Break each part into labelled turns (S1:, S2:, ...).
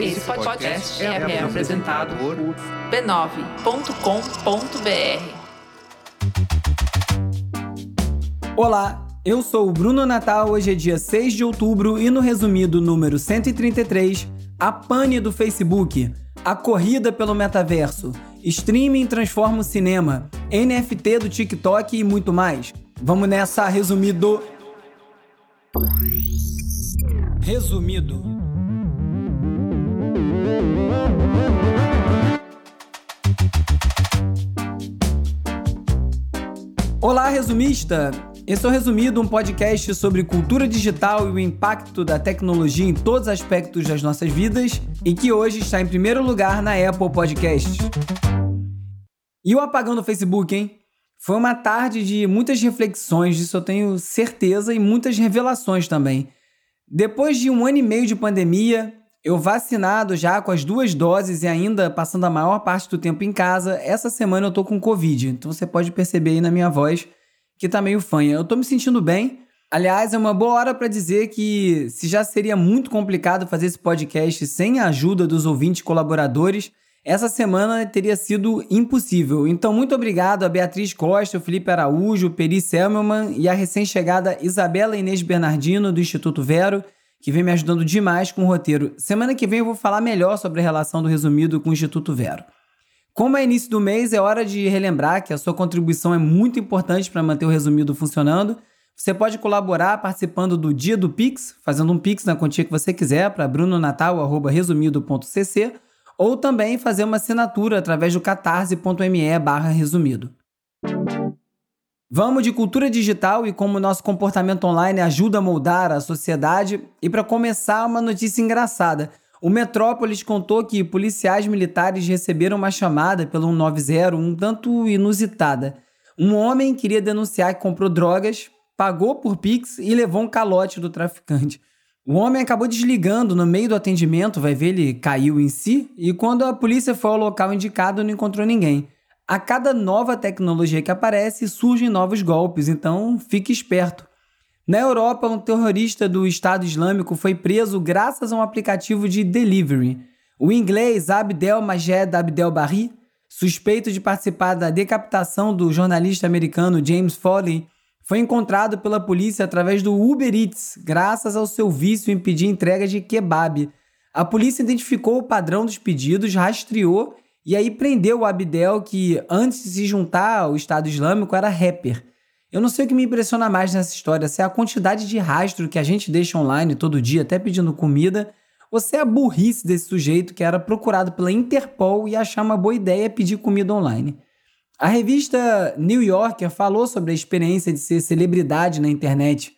S1: Esse podcast é, é apresentado por b9.com.br.
S2: Olá, eu sou o Bruno Natal. Hoje é dia 6 de outubro e no resumido número 133, a pane do Facebook, a corrida pelo metaverso, streaming transforma o cinema, NFT do TikTok e muito mais. Vamos nessa, resumido. Resumido. Olá, resumista! Esse é o Resumido, um podcast sobre cultura digital e o impacto da tecnologia em todos os aspectos das nossas vidas e que hoje está em primeiro lugar na Apple Podcasts. E o apagão do Facebook, hein? Foi uma tarde de muitas reflexões, disso eu tenho certeza, e muitas revelações também. Depois de um ano e meio de pandemia, eu vacinado já com as duas doses e ainda passando a maior parte do tempo em casa, essa semana eu tô com Covid. Então você pode perceber aí na minha voz que tá meio fanha. Eu tô me sentindo bem. Aliás, é uma boa hora para dizer que se já seria muito complicado fazer esse podcast sem a ajuda dos ouvintes colaboradores, essa semana teria sido impossível. Então, muito obrigado a Beatriz Costa, o Felipe Araújo, Peri Selmelman e a recém-chegada Isabela Inês Bernardino, do Instituto Vero, que vem me ajudando demais com o roteiro. Semana que vem eu vou falar melhor sobre a relação do resumido com o Instituto Vero. Como é início do mês, é hora de relembrar que a sua contribuição é muito importante para manter o resumido funcionando. Você pode colaborar participando do Dia do Pix, fazendo um Pix na quantia que você quiser para brunonatal.resumido.cc ou também fazer uma assinatura através do catarse.me barra resumido. Vamos de cultura digital e como nosso comportamento online ajuda a moldar a sociedade. E para começar, uma notícia engraçada – o Metrópolis contou que policiais militares receberam uma chamada pelo 190 um tanto inusitada. Um homem queria denunciar que comprou drogas, pagou por Pix e levou um calote do traficante. O homem acabou desligando no meio do atendimento, vai ver, ele caiu em si, e quando a polícia foi ao local indicado, não encontrou ninguém. A cada nova tecnologia que aparece, surgem novos golpes, então fique esperto. Na Europa, um terrorista do Estado Islâmico foi preso graças a um aplicativo de delivery. O inglês Abdel Majed Abdel Barri, suspeito de participar da decapitação do jornalista americano James Foley, foi encontrado pela polícia através do Uber Eats, graças ao seu vício em pedir entrega de kebab. A polícia identificou o padrão dos pedidos, rastreou e aí prendeu o Abdel, que antes de se juntar ao Estado Islâmico era rapper. Eu não sei o que me impressiona mais nessa história, se é a quantidade de rastro que a gente deixa online todo dia, até pedindo comida, ou se é a burrice desse sujeito que era procurado pela Interpol e achar uma boa ideia pedir comida online. A revista New Yorker falou sobre a experiência de ser celebridade na internet.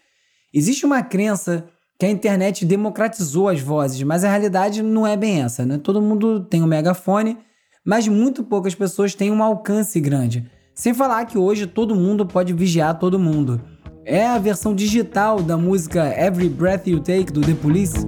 S2: Existe uma crença que a internet democratizou as vozes, mas a realidade não é bem essa, né? Todo mundo tem um megafone, mas muito poucas pessoas têm um alcance grande. Sem falar que hoje todo mundo pode vigiar todo mundo. É a versão digital da música Every Breath You Take do The Police.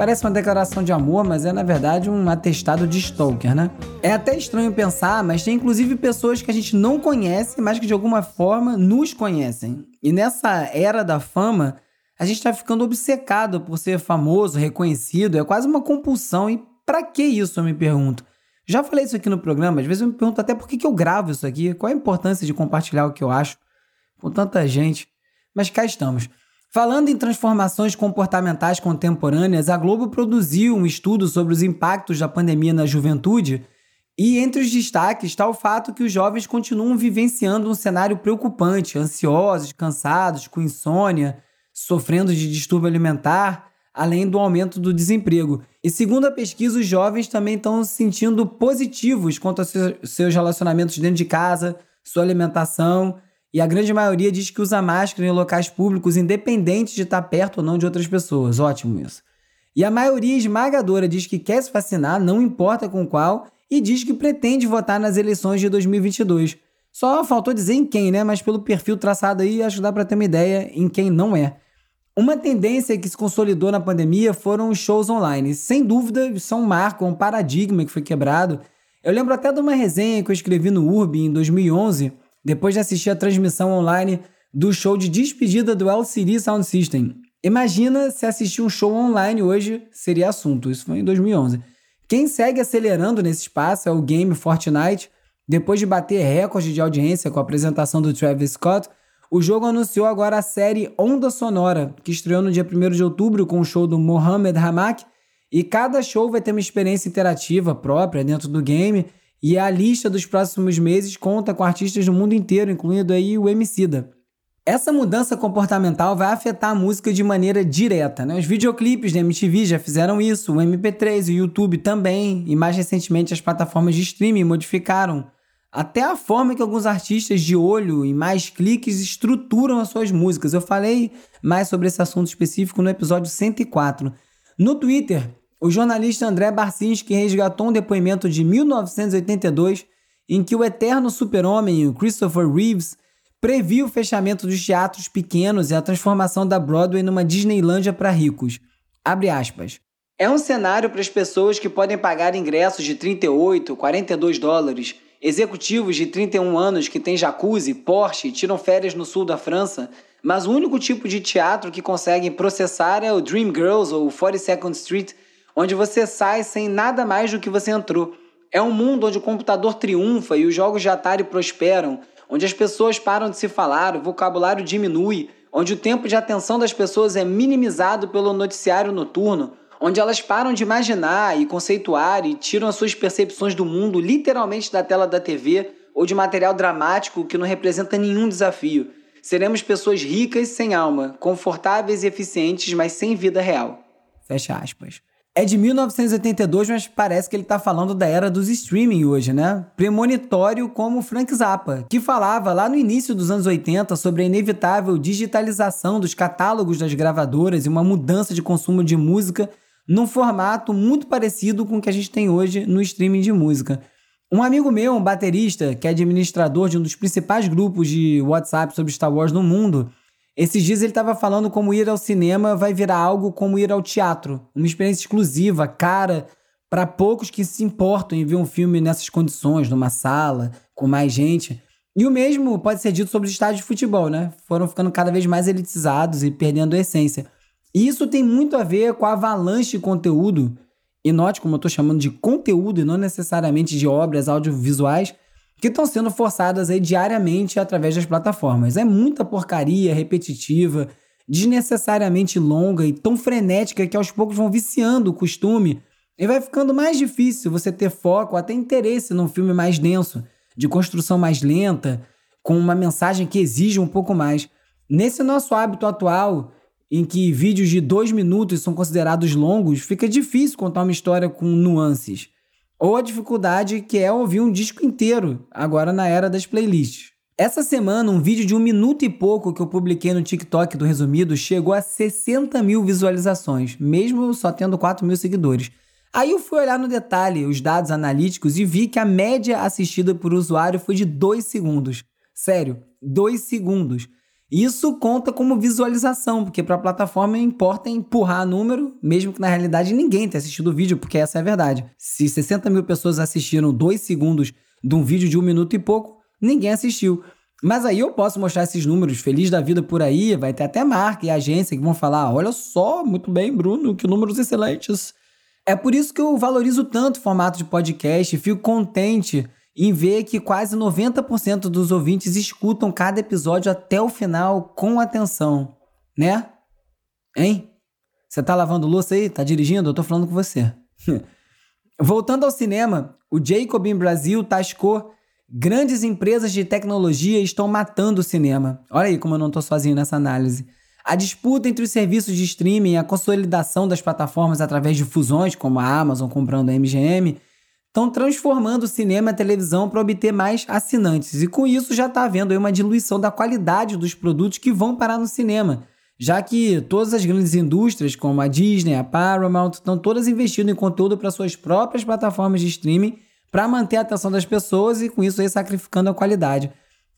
S2: Parece uma declaração de amor, mas é na verdade um atestado de stalker, né? É até estranho pensar, mas tem inclusive pessoas que a gente não conhece, mas que de alguma forma nos conhecem. E nessa era da fama, a gente está ficando obcecado por ser famoso, reconhecido, é quase uma compulsão. E para que isso, eu me pergunto? Já falei isso aqui no programa, às vezes eu me pergunto até por que, que eu gravo isso aqui, qual a importância de compartilhar o que eu acho com tanta gente. Mas cá estamos. Falando em transformações comportamentais contemporâneas, a Globo produziu um estudo sobre os impactos da pandemia na juventude e entre os destaques está o fato que os jovens continuam vivenciando um cenário preocupante, ansiosos, cansados, com insônia, sofrendo de distúrbio alimentar, além do aumento do desemprego. E segundo a pesquisa, os jovens também estão se sentindo positivos quanto aos seus relacionamentos dentro de casa, sua alimentação e a grande maioria diz que usa máscara em locais públicos, independente de estar perto ou não de outras pessoas. Ótimo isso. E a maioria esmagadora diz que quer se vacinar, não importa com qual, e diz que pretende votar nas eleições de 2022. Só faltou dizer em quem, né? Mas pelo perfil traçado aí, acho que dá para ter uma ideia em quem não é. Uma tendência que se consolidou na pandemia foram os shows online. Sem dúvida, são um marco, um paradigma que foi quebrado. Eu lembro até de uma resenha que eu escrevi no Urb em 2011, depois de assistir a transmissão online do show de despedida do LCD Sound System. Imagina se assistir um show online hoje seria assunto. Isso foi em 2011. Quem segue acelerando nesse espaço é o game Fortnite. Depois de bater recorde de audiência com a apresentação do Travis Scott, o jogo anunciou agora a série Onda Sonora, que estreou no dia 1 de outubro com o show do Mohamed Hamak. E cada show vai ter uma experiência interativa própria dentro do game. E a lista dos próximos meses conta com artistas do mundo inteiro, incluindo aí o Emicida. Essa mudança comportamental vai afetar a música de maneira direta. Né? Os videoclipes da MTV já fizeram isso, o MP3, o YouTube também, e mais recentemente as plataformas de streaming modificaram até a forma que alguns artistas de olho e mais cliques estruturam as suas músicas. Eu falei mais sobre esse assunto específico no episódio 104. No Twitter, o jornalista André Barcinski resgatou um depoimento de 1982 em que o eterno super-homem, Christopher Reeves, previu o fechamento dos teatros pequenos e a transformação da Broadway numa Disneylândia para ricos. É um cenário para as pessoas que podem pagar ingressos de 38, 42 dólares, executivos de 31 anos que têm jacuzzi, Porsche e tiram férias no sul da França, mas o único tipo de teatro que conseguem processar é o Dream Girls ou 42nd Street, onde você sai sem nada mais do que você entrou. É um mundo onde o computador triunfa e os jogos de Atari prosperam, onde as pessoas param de se falar, o vocabulário diminui, onde o tempo de atenção das pessoas é minimizado pelo noticiário noturno, onde elas param de imaginar e conceituar e tiram as suas percepções do mundo literalmente da tela da TV ou de material dramático que não representa nenhum desafio. Seremos pessoas ricas sem alma, confortáveis e eficientes, mas sem vida real. Fecha aspas. É de 1982, mas parece que ele está falando da era dos streaming hoje, né? Premonitório como Frank Zappa, que falava lá no início dos anos 80 sobre a inevitável digitalização dos catálogos das gravadoras e uma mudança de consumo de música num formato muito parecido com o que a gente tem hoje no streaming de música. Um amigo meu, um baterista, que é administrador de um dos principais grupos de WhatsApp sobre Star Wars no mundo, esses dias ele estava falando como ir ao cinema vai virar algo como ir ao teatro, uma experiência exclusiva, cara, para poucos que se importam em ver um filme nessas condições, numa sala, com mais gente. E o mesmo pode ser dito sobre os estádios de futebol, né? Foram ficando cada vez mais elitizados e perdendo a essência. E isso tem muito a ver com a avalanche de conteúdo, e note como eu estou chamando de conteúdo e não necessariamente de obras audiovisuais, que estão sendo forçadas aí diariamente através das plataformas. É muita porcaria repetitiva, desnecessariamente longa e tão frenética que aos poucos vão viciando o costume e vai ficando mais difícil você ter foco, até interesse num filme mais denso, de construção mais lenta, com uma mensagem que exige um pouco mais. Nesse nosso hábito atual, em que vídeos de dois minutos são considerados longos, fica difícil contar uma história com nuances ou a dificuldade que é ouvir um disco inteiro, agora na era das playlists. Essa semana, um vídeo de um minuto e pouco que eu publiquei no TikTok do Resumido chegou a 60 mil visualizações, mesmo só tendo 4 mil seguidores. Aí eu fui olhar no detalhe os dados analíticos e vi que a média assistida por usuário foi de 2 segundos. Sério, 2 segundos. Isso conta como visualização, porque para a plataforma importa empurrar número, mesmo que na realidade ninguém tenha assistido o vídeo, porque essa é a verdade. Se 60 mil pessoas assistiram dois segundos de um vídeo de um minuto e pouco, ninguém assistiu. Mas aí eu posso mostrar esses números feliz da vida por aí, vai ter até marca e agência que vão falar: olha só, muito bem, Bruno, que números excelentes. É por isso que eu valorizo tanto o formato de podcast fico contente em ver que quase 90% dos ouvintes escutam cada episódio até o final com atenção, né? Hein? Você tá lavando louça aí? Tá dirigindo? Eu tô falando com você. Voltando ao cinema, o Jacobin Brasil tascou grandes empresas de tecnologia estão matando o cinema. Olha aí como eu não tô sozinho nessa análise. A disputa entre os serviços de streaming e a consolidação das plataformas através de fusões, como a Amazon comprando a MGM, estão transformando o cinema e a televisão para obter mais assinantes. E com isso já está havendo uma diluição da qualidade dos produtos que vão parar no cinema, já que todas as grandes indústrias, como a Disney, a Paramount, estão todas investindo em conteúdo para suas próprias plataformas de streaming para manter a atenção das pessoas e com isso aí sacrificando a qualidade.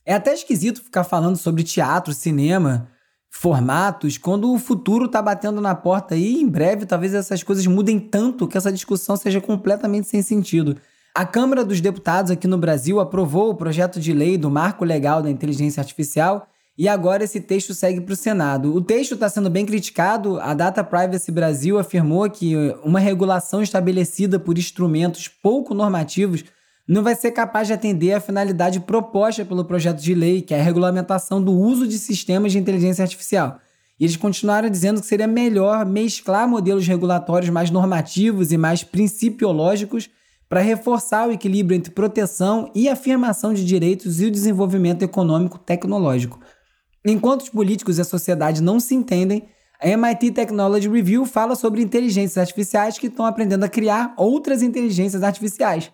S2: É até esquisito ficar falando sobre teatro, cinema, formatos, quando o futuro está batendo na porta aí, em breve talvez essas coisas mudem tanto que essa discussão seja completamente sem sentido. A Câmara dos Deputados aqui no Brasil aprovou o projeto de lei do Marco Legal da Inteligência Artificial e agora esse texto segue para o Senado. O texto está sendo bem criticado. A Data Privacy Brasil afirmou que uma regulação estabelecida por instrumentos pouco normativos não vai ser capaz de atender à finalidade proposta pelo projeto de lei, que é a regulamentação do uso de sistemas de inteligência artificial. E eles continuaram dizendo que seria melhor mesclar modelos regulatórios mais normativos e mais principiológicos para reforçar o equilíbrio entre proteção e afirmação de direitos e o desenvolvimento econômico tecnológico. Enquanto os políticos e a sociedade não se entendem, a MIT Technology Review fala sobre inteligências artificiais que estão aprendendo a criar outras inteligências artificiais.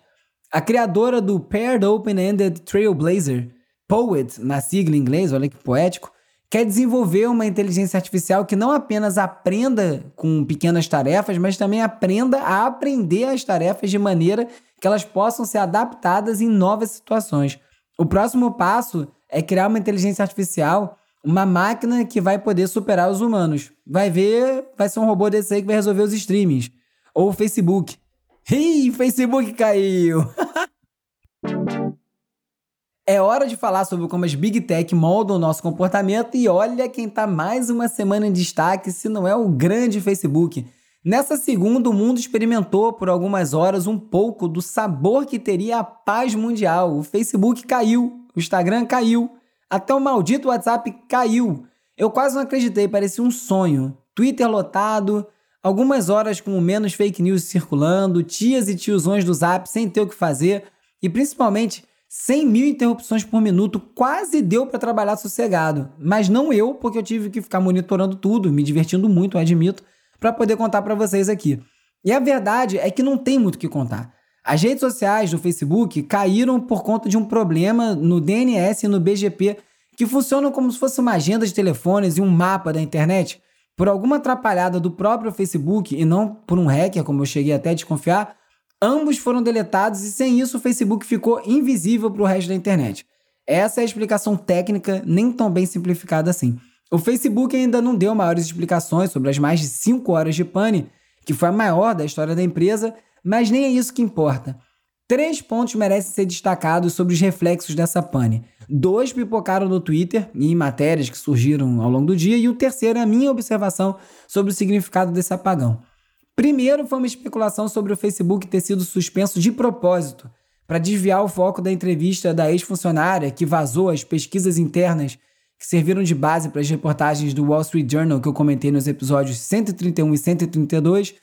S2: A criadora do Paired Open-Ended Trailblazer, POET, na sigla em inglês, olha que poético, quer desenvolver uma inteligência artificial que não apenas aprenda com pequenas tarefas, mas também aprenda a aprender as tarefas de maneira que elas possam ser adaptadas em novas situações. O próximo passo é criar uma inteligência artificial uma máquina que vai poder superar os humanos. Vai ver, vai ser um robô desse aí que vai resolver os streamings. Ou o Facebook. Ih, Facebook caiu! é hora de falar sobre como as Big Tech moldam o nosso comportamento e olha quem tá mais uma semana em destaque, se não é o grande Facebook. Nessa segunda, o mundo experimentou por algumas horas um pouco do sabor que teria a paz mundial. O Facebook caiu, o Instagram caiu, até o maldito WhatsApp caiu. Eu quase não acreditei, parecia um sonho. Twitter lotado, algumas horas com menos fake news circulando, tias e tiozões do Zap sem ter o que fazer e principalmente 100 mil interrupções por minuto quase deu para trabalhar sossegado. Mas não eu, porque eu tive que ficar monitorando tudo, me divertindo muito, admito, para poder contar para vocês aqui. E a verdade é que não tem muito o que contar. As redes sociais do Facebook caíram por conta de um problema no DNS e no BGP que funcionam como se fosse uma agenda de telefones e um mapa da internet. Por alguma atrapalhada do próprio Facebook e não por um hacker, como eu cheguei até a desconfiar, ambos foram deletados e sem isso o Facebook ficou invisível para o resto da internet. Essa é a explicação técnica, nem tão bem simplificada assim. O Facebook ainda não deu maiores explicações sobre as mais de 5 horas de pane, que foi a maior da história da empresa, mas nem é isso que importa. Três pontos merecem ser destacados sobre os reflexos dessa pane. Dois pipocaram no Twitter e em matérias que surgiram ao longo do dia, e o terceiro é a minha observação sobre o significado desse apagão. Primeiro foi uma especulação sobre o Facebook ter sido suspenso de propósito, para desviar o foco da entrevista da ex-funcionária que vazou as pesquisas internas que serviram de base para as reportagens do Wall Street Journal que eu comentei nos episódios 131 e 132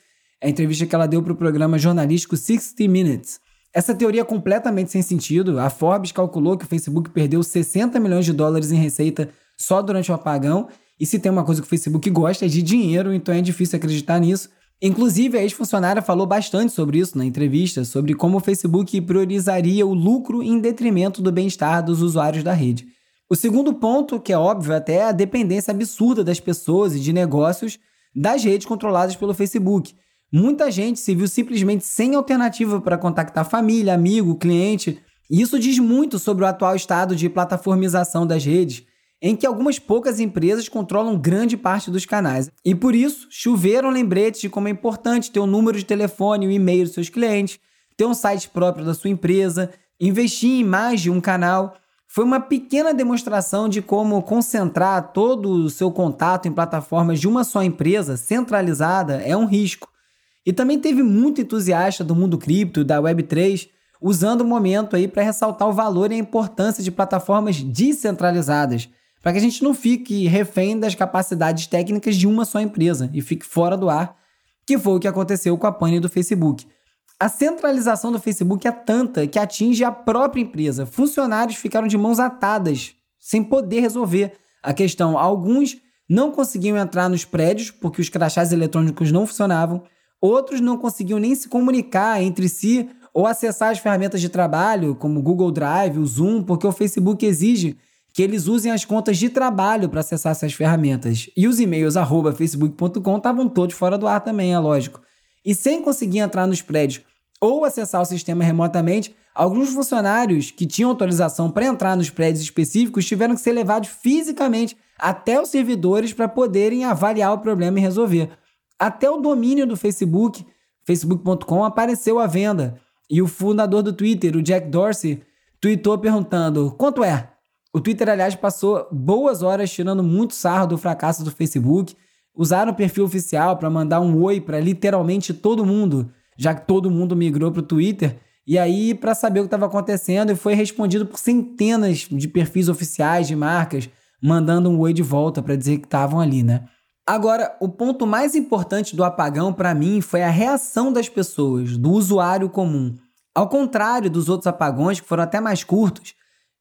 S2: a entrevista que ela deu para o programa jornalístico 60 Minutes. Essa teoria é completamente sem sentido. A Forbes calculou que o Facebook perdeu 60 milhões de dólares em receita só durante o apagão. E se tem uma coisa que o Facebook gosta é de dinheiro, então é difícil acreditar nisso. Inclusive, a ex-funcionária falou bastante sobre isso na entrevista, sobre como o Facebook priorizaria o lucro em detrimento do bem-estar dos usuários da rede. O segundo ponto, que é óbvio até, é a dependência absurda das pessoas e de negócios das redes controladas pelo Facebook. Muita gente se viu simplesmente sem alternativa para contactar família, amigo, cliente, e isso diz muito sobre o atual estado de plataformização das redes, em que algumas poucas empresas controlam grande parte dos canais. E por isso, choveram lembretes de como é importante ter o um número de telefone e o um e-mail dos seus clientes, ter um site próprio da sua empresa, investir em mais de um canal. Foi uma pequena demonstração de como concentrar todo o seu contato em plataformas de uma só empresa centralizada é um risco. E também teve muito entusiasta do mundo cripto, da Web3, usando o momento aí para ressaltar o valor e a importância de plataformas descentralizadas, para que a gente não fique refém das capacidades técnicas de uma só empresa e fique fora do ar, que foi o que aconteceu com a pane do Facebook. A centralização do Facebook é tanta que atinge a própria empresa. Funcionários ficaram de mãos atadas, sem poder resolver a questão. Alguns não conseguiam entrar nos prédios porque os crachás eletrônicos não funcionavam. Outros não conseguiam nem se comunicar entre si ou acessar as ferramentas de trabalho, como o Google Drive, o Zoom, porque o Facebook exige que eles usem as contas de trabalho para acessar essas ferramentas. E os e-mails facebook.com estavam todos fora do ar também, é lógico. E sem conseguir entrar nos prédios ou acessar o sistema remotamente, alguns funcionários que tinham autorização para entrar nos prédios específicos tiveram que ser levados fisicamente até os servidores para poderem avaliar o problema e resolver. Até o domínio do Facebook, facebook.com, apareceu à venda. E o fundador do Twitter, o Jack Dorsey, tweetou perguntando: quanto é? O Twitter, aliás, passou boas horas tirando muito sarro do fracasso do Facebook. Usaram o perfil oficial para mandar um oi para literalmente todo mundo, já que todo mundo migrou para o Twitter. E aí, para saber o que estava acontecendo, foi respondido por centenas de perfis oficiais de marcas, mandando um oi de volta para dizer que estavam ali, né? Agora, o ponto mais importante do apagão para mim foi a reação das pessoas, do usuário comum. Ao contrário dos outros apagões, que foram até mais curtos,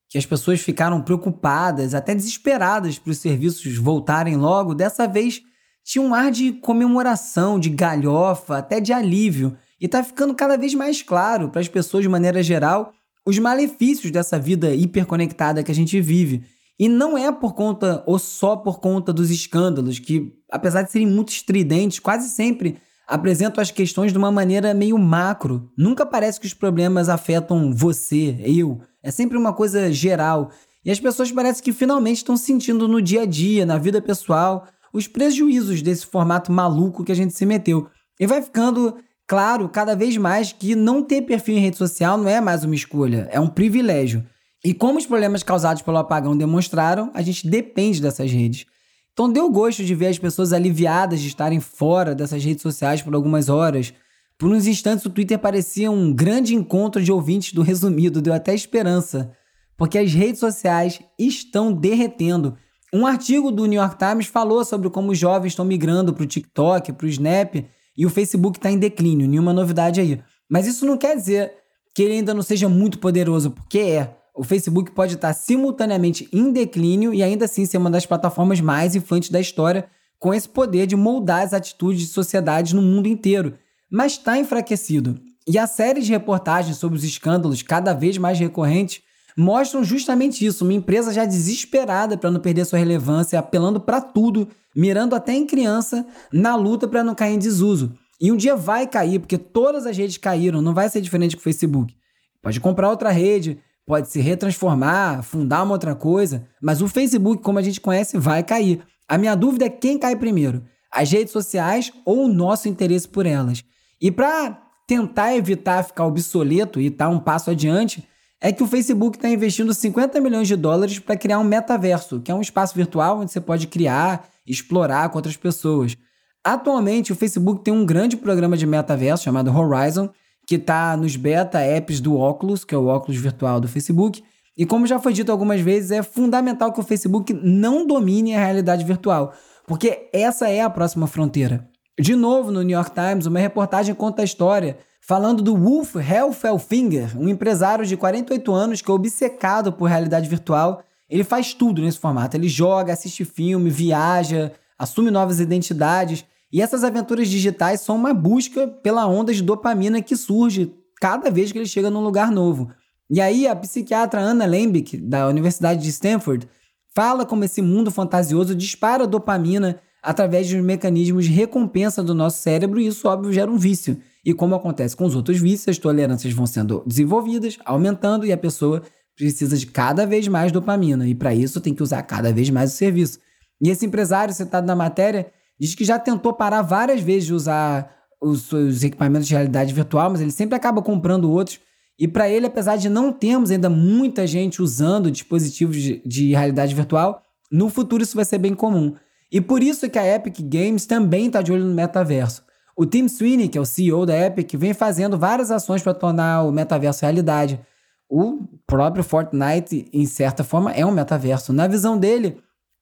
S2: que as pessoas ficaram preocupadas, até desesperadas para os serviços voltarem logo, dessa vez tinha um ar de comemoração, de galhofa, até de alívio. E está ficando cada vez mais claro para as pessoas de maneira geral os malefícios dessa vida hiperconectada que a gente vive. E não é por conta ou só por conta dos escândalos, que, apesar de serem muito estridentes, quase sempre apresentam as questões de uma maneira meio macro. Nunca parece que os problemas afetam você, eu. É sempre uma coisa geral. E as pessoas parecem que finalmente estão sentindo no dia a dia, na vida pessoal, os prejuízos desse formato maluco que a gente se meteu. E vai ficando claro cada vez mais que não ter perfil em rede social não é mais uma escolha, é um privilégio. E como os problemas causados pelo apagão demonstraram, a gente depende dessas redes. Então deu gosto de ver as pessoas aliviadas de estarem fora dessas redes sociais por algumas horas. Por uns instantes o Twitter parecia um grande encontro de ouvintes do resumido, deu até esperança, porque as redes sociais estão derretendo. Um artigo do New York Times falou sobre como os jovens estão migrando para o TikTok, para o Snap e o Facebook está em declínio, nenhuma novidade aí. Mas isso não quer dizer que ele ainda não seja muito poderoso, porque é o Facebook pode estar simultaneamente em declínio e ainda assim ser uma das plataformas mais influentes da história, com esse poder de moldar as atitudes de sociedades no mundo inteiro, mas está enfraquecido. E a série de reportagens sobre os escândalos cada vez mais recorrentes mostram justamente isso, uma empresa já desesperada para não perder sua relevância, apelando para tudo, mirando até em criança, na luta para não cair em desuso. E um dia vai cair, porque todas as redes caíram, não vai ser diferente com o Facebook. Pode comprar outra rede, pode se retransformar, fundar uma outra coisa, mas o Facebook, como a gente conhece, vai cair. A minha dúvida é quem cai primeiro: as redes sociais ou o nosso interesse por elas. E para tentar evitar ficar obsoleto e estar tá um passo adiante, é que o Facebook está investindo 50 milhões de dólares para criar um metaverso, que é um espaço virtual onde você pode criar, explorar com outras pessoas. Atualmente, o Facebook tem um grande programa de metaverso chamado Horizon, que está nos beta apps do Oculus, que é o óculos virtual do Facebook. E como já foi dito algumas vezes, é fundamental que o Facebook não domine a realidade virtual, porque essa é a próxima fronteira. De novo, no New York Times, uma reportagem conta a história falando do Wolf Hellfelfinger, um empresário de 48 anos que é obcecado por realidade virtual. Ele faz tudo nesse formato. Ele joga, assiste filme, viaja, assume novas identidades e essas aventuras digitais são uma busca pela onda de dopamina que surge cada vez que ele chega num lugar novo. E aí a psiquiatra Anna Lembick, da Universidade de Stanford, fala como esse mundo fantasioso dispara dopamina através de mecanismos de recompensa do nosso cérebro e isso, óbvio, gera um vício. E como acontece com os outros vícios, as tolerâncias vão sendo desenvolvidas, aumentando e a pessoa precisa de cada vez mais dopamina. E para isso tem que usar cada vez mais o serviço. E esse empresário citado na matéria Diz que já tentou parar várias vezes de usar os seus equipamentos de realidade virtual, mas ele sempre acaba comprando outros. E para ele, apesar de não termos ainda muita gente usando dispositivos de, de realidade virtual, no futuro isso vai ser bem comum. E por isso que a Epic Games também está de olho no metaverso. O Tim Sweeney, que é o CEO da Epic, vem fazendo várias ações para tornar o metaverso realidade. O próprio Fortnite, em certa forma, é um metaverso. Na visão dele,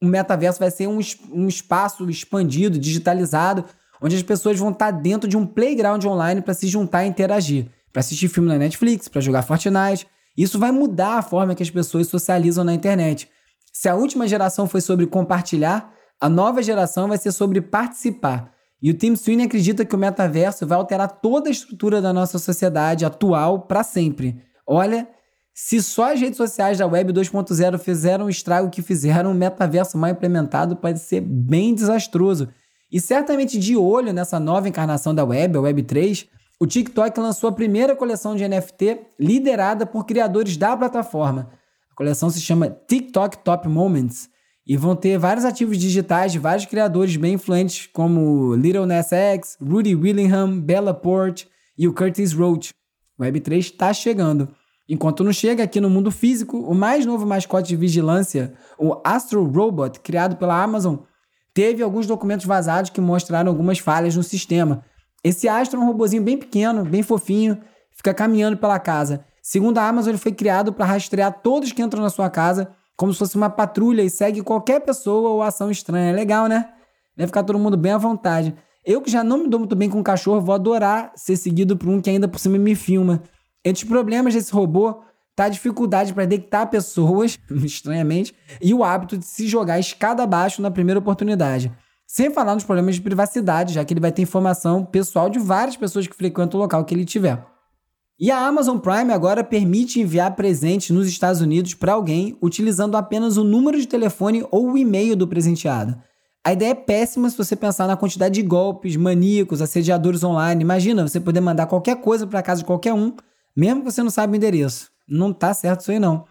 S2: o metaverso vai ser um, um espaço expandido, digitalizado, onde as pessoas vão estar dentro de um playground online para se juntar e interagir, para assistir filme na Netflix, para jogar Fortnite. Isso vai mudar a forma que as pessoas socializam na internet. Se a última geração foi sobre compartilhar, a nova geração vai ser sobre participar. E o Tim Sweeney acredita que o metaverso vai alterar toda a estrutura da nossa sociedade atual para sempre. Olha, se só as redes sociais da Web 2.0 fizeram o estrago que fizeram, o metaverso mal implementado pode ser bem desastroso. E certamente de olho nessa nova encarnação da Web, a Web 3, o TikTok lançou a primeira coleção de NFT liderada por criadores da plataforma. A coleção se chama TikTok Top Moments e vão ter vários ativos digitais de vários criadores bem influentes como Little Nas X, Rudy Willingham, Bella Port e o Curtis Roach. O Web3 está chegando. Enquanto não chega aqui no mundo físico, o mais novo mascote de vigilância, o Astro Robot, criado pela Amazon, teve alguns documentos vazados que mostraram algumas falhas no sistema. Esse Astro é um robozinho bem pequeno, bem fofinho, fica caminhando pela casa. Segundo a Amazon, ele foi criado para rastrear todos que entram na sua casa, como se fosse uma patrulha e segue qualquer pessoa ou ação estranha. É legal, né? Deve ficar todo mundo bem à vontade. Eu que já não me dou muito bem com cachorro, vou adorar ser seguido por um que ainda por cima me filma. Entre os problemas desse robô tá a dificuldade para detectar pessoas, estranhamente, e o hábito de se jogar escada abaixo na primeira oportunidade. Sem falar nos problemas de privacidade, já que ele vai ter informação pessoal de várias pessoas que frequentam o local que ele tiver. E a Amazon Prime agora permite enviar presentes nos Estados Unidos para alguém utilizando apenas o número de telefone ou o e-mail do presenteado. A ideia é péssima se você pensar na quantidade de golpes, maníacos, assediadores online. Imagina você poder mandar qualquer coisa para casa de qualquer um mesmo que você não saiba o endereço. Não tá certo isso aí, não.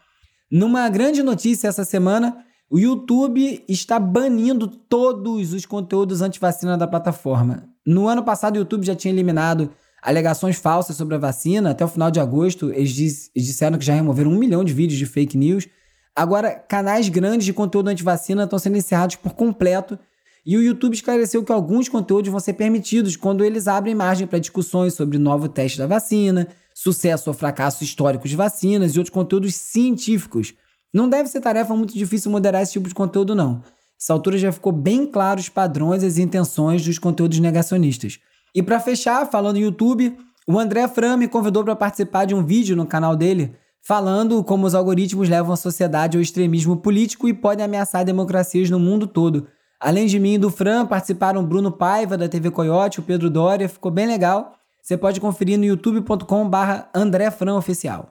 S2: Numa grande notícia essa semana, o YouTube está banindo todos os conteúdos anti-vacina da plataforma. No ano passado, o YouTube já tinha eliminado alegações falsas sobre a vacina. Até o final de agosto, eles, eles disseram que já removeram um milhão de vídeos de fake news. Agora, canais grandes de conteúdo anti-vacina estão sendo encerrados por completo. E o YouTube esclareceu que alguns conteúdos vão ser permitidos quando eles abrem margem para discussões sobre novo teste da vacina, sucesso ou fracasso histórico de vacinas e outros conteúdos científicos. Não deve ser tarefa muito difícil moderar esse tipo de conteúdo, não. Essa altura já ficou bem claro os padrões e as intenções dos conteúdos negacionistas. E para fechar, falando no YouTube, o André Fran me convidou para participar de um vídeo no canal dele falando como os algoritmos levam a sociedade ao extremismo político e podem ameaçar democracias no mundo todo. Além de mim e do Fran, participaram Bruno Paiva, da TV Coyote, o Pedro Doria, ficou bem legal. Você pode conferir no youtube.com/barra André Fran Oficial.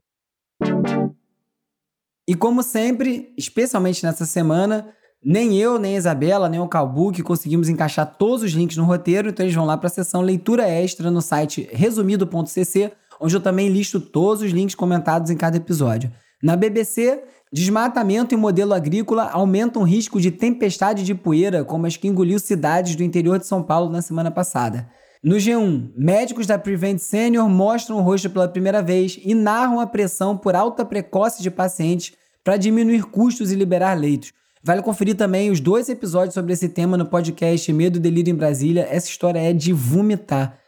S2: E como sempre, especialmente nessa semana, nem eu, nem a Isabela, nem o Calbuque conseguimos encaixar todos os links no roteiro, então eles vão lá para a seção leitura extra no site resumido.cc, onde eu também listo todos os links comentados em cada episódio. Na BBC, desmatamento e modelo agrícola aumentam o risco de tempestade de poeira, como as que engoliu cidades do interior de São Paulo na semana passada. No G1, médicos da Prevent Senior mostram o rosto pela primeira vez e narram a pressão por alta precoce de pacientes para diminuir custos e liberar leitos. Vale conferir também os dois episódios sobre esse tema no podcast Medo e Delírio em Brasília. Essa história é de vomitar.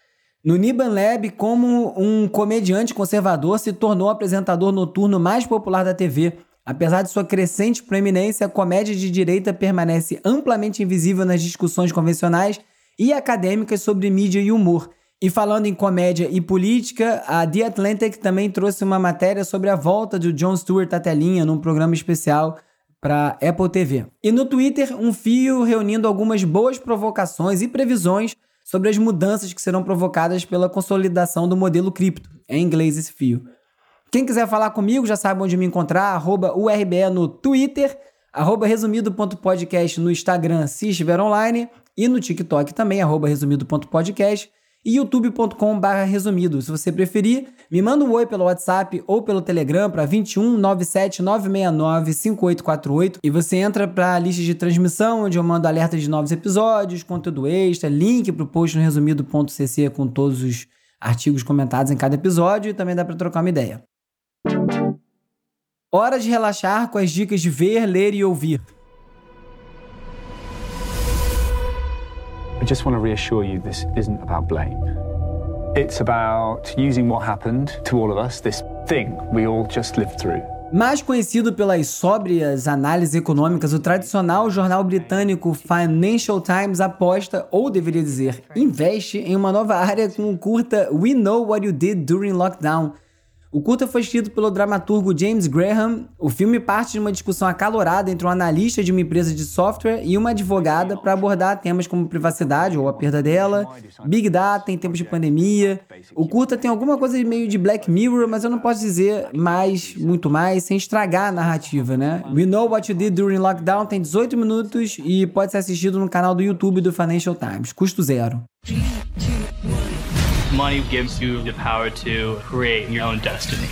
S2: No Niban Lab, como um comediante conservador se tornou o apresentador noturno mais popular da TV. Apesar de sua crescente proeminência, a comédia de direita permanece amplamente invisível nas discussões convencionais e acadêmicas sobre mídia e humor. E falando em comédia e política, a The Atlantic também trouxe uma matéria sobre a volta do Jon Stewart à telinha num programa especial para Apple TV. E no Twitter, um fio reunindo algumas boas provocações e previsões sobre as mudanças que serão provocadas pela consolidação do modelo cripto. É em inglês esse fio. Quem quiser falar comigo já sabe onde me encontrar, arroba URBE no Twitter, arroba resumido.podcast no Instagram se estiver online e no TikTok também, arroba resumido.podcast e youtube.com.br resumido. Se você preferir, me manda um oi pelo WhatsApp ou pelo Telegram para 21 97 969 5848 e você entra para a lista de transmissão, onde eu mando alertas de novos episódios, conteúdo extra, link para o post no resumido.cc com todos os artigos comentados em cada episódio e também dá para trocar uma ideia. Hora de relaxar com as dicas de ver, ler e ouvir.
S3: I just want to reassure you this isn't about blame. It's about using what happened to all of us, this thing we all just lived through.
S2: Mais conhecido pelas sóbrias análises econômicas, o tradicional jornal britânico Financial Times aposta, ou deveria dizer, investe em uma nova área com curta We Know What You Did During Lockdown, o curta foi escrito pelo dramaturgo James Graham. O filme parte de uma discussão acalorada entre um analista de uma empresa de software e uma advogada para abordar temas como privacidade ou a perda dela, Big Data em tempos de pandemia. O curta tem alguma coisa meio de Black Mirror, mas eu não posso dizer mais, muito mais, sem estragar a narrativa, né? We Know What You Did During Lockdown tem 18 minutos e pode ser assistido no canal do YouTube do Financial Times, custo zero.
S4: Money gives you the power to create your own destiny.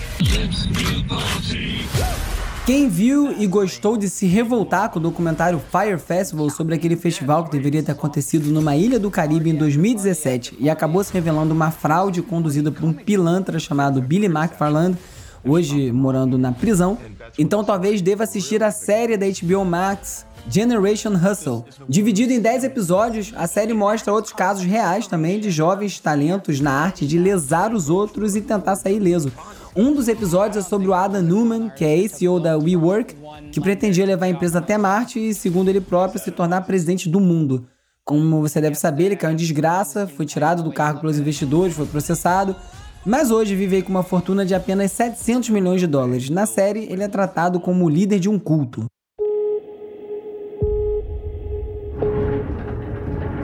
S2: Quem viu e gostou de se revoltar com o documentário Fire Festival sobre aquele festival que deveria ter acontecido numa ilha do Caribe em 2017 e acabou se revelando uma fraude conduzida por um pilantra chamado Billy McFarland, hoje morando na prisão, então talvez deva assistir a série da HBO Max Generation Hustle. Dividido em 10 episódios, a série mostra outros casos reais também de jovens talentos na arte de lesar os outros e tentar sair ileso. Um dos episódios é sobre o Adam Newman, que é CEO da WeWork, que pretendia levar a empresa até Marte e, segundo ele próprio, se tornar presidente do mundo. Como você deve saber, ele caiu em desgraça, foi tirado do cargo pelos investidores, foi processado, mas hoje vive com uma fortuna de apenas 700 milhões de dólares. Na série, ele é tratado como o líder de um culto.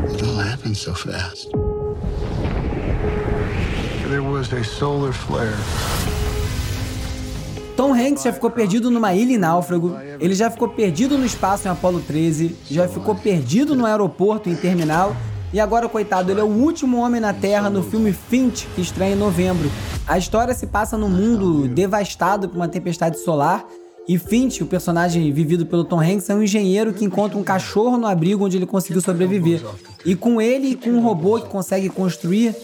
S2: It all happened so fast. There was a solar flare. Tom Hanks já ficou perdido numa ilha em náufrago, ele já ficou perdido no espaço em Apollo 13, já ficou perdido no aeroporto em Terminal e agora, coitado, ele é o último homem na Terra no filme Finch, que estreia em novembro. A história se passa num mundo devastado por uma tempestade solar e Finch, o personagem vivido pelo Tom Hanks, é um engenheiro que encontra um cachorro no abrigo onde ele conseguiu sobreviver. E com ele e com um robô que consegue construir,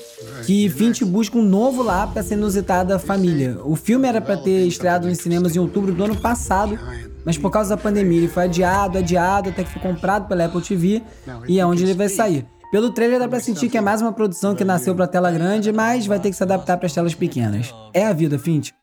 S2: que Finch busca um novo lar para essa inusitada família. O filme era para ter estreado nos cinemas em outubro do ano passado, mas por causa da pandemia ele foi adiado, adiado, até que foi comprado pela Apple TV e é onde ele vai sair. Pelo trailer dá pra sentir que é mais uma produção que nasceu pra tela grande, mas vai ter que se adaptar para as telas pequenas. É a vida, Finch.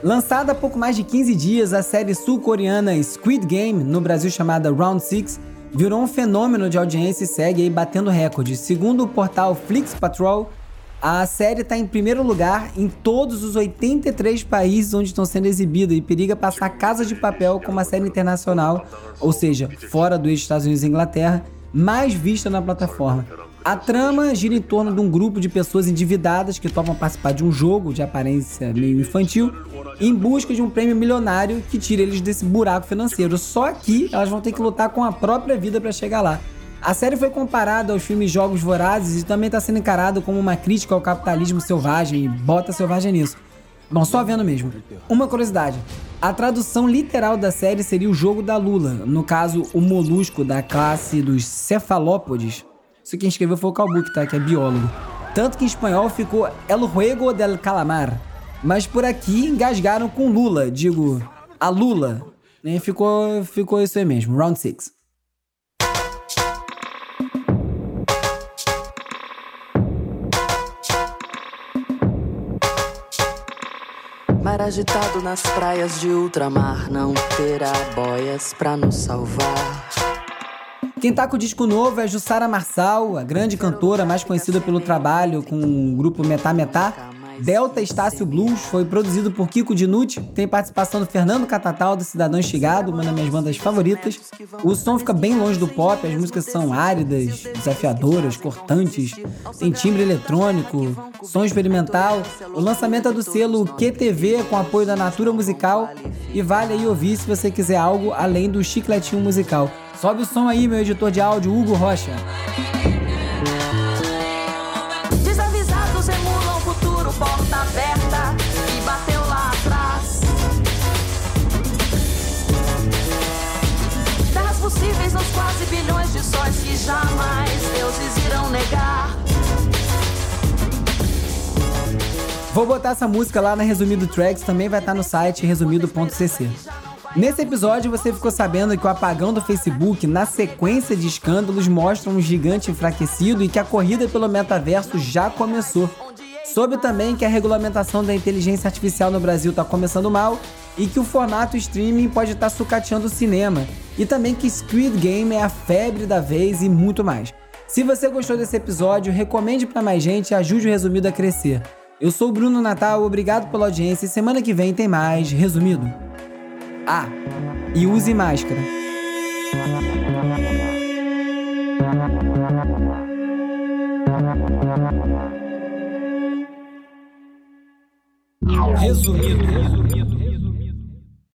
S2: Lançada há pouco mais de 15 dias, a série sul-coreana Squid Game, no Brasil chamada Round 6, virou um fenômeno de audiência e segue aí batendo recordes. Segundo o portal Flix Patrol, a série está em primeiro lugar em todos os 83 países onde estão sendo exibidas e periga passar Casa de Papel como a série internacional, ou seja, fora dos Estados Unidos e Inglaterra, mais vista na plataforma. A trama gira em torno de um grupo de pessoas endividadas que topam participar de um jogo de aparência meio infantil em busca de um prêmio milionário que tire eles desse buraco financeiro. Só que elas vão ter que lutar com a própria vida para chegar lá. A série foi comparada aos filmes Jogos Vorazes e também está sendo encarado como uma crítica ao capitalismo selvagem e bota selvagem nisso. Bom, só vendo mesmo. Uma curiosidade: a tradução literal da série seria o jogo da Lula, no caso, o molusco da classe dos cefalópodes. Isso quem escreveu foi o Calbuque, tá? Que é biólogo. Tanto que em espanhol ficou El Juego del Calamar. Mas por aqui engasgaram com Lula, digo, a Lula. E ficou, ficou isso aí mesmo, round 6.
S5: Mar agitado nas praias de ultramar não terá boias para nos salvar.
S2: Quem tá com o disco novo é Jussara Marçal, a grande cantora mais conhecida pelo trabalho com o grupo Metá Metá. Delta Estácio Blues foi produzido por Kiko Dinucci, tem participação do Fernando Catatal do Cidadão Estigado, uma das minhas bandas favoritas. O som fica bem longe do pop, as músicas são áridas, desafiadoras, cortantes, tem timbre eletrônico, som experimental. O lançamento é do selo QTV com apoio da Natura Musical e vale aí ouvir se você quiser algo além do chicletinho musical. Sobe o som aí, meu editor de áudio, Hugo Rocha. Vou botar essa música lá na Resumido Tracks, também vai estar no site resumido.cc. Nesse episódio você ficou sabendo que o apagão do Facebook, na sequência de escândalos, mostra um gigante enfraquecido e que a corrida pelo metaverso já começou. Soube também que a regulamentação da inteligência artificial no Brasil está começando mal e que o formato streaming pode estar tá sucateando o cinema. E também que Squid Game é a febre da vez e muito mais. Se você gostou desse episódio, recomende para mais gente e ajude o Resumido a crescer. Eu sou o Bruno Natal, obrigado pela audiência e semana que vem tem mais Resumido. Ah, e use máscara. Resumido, resumido.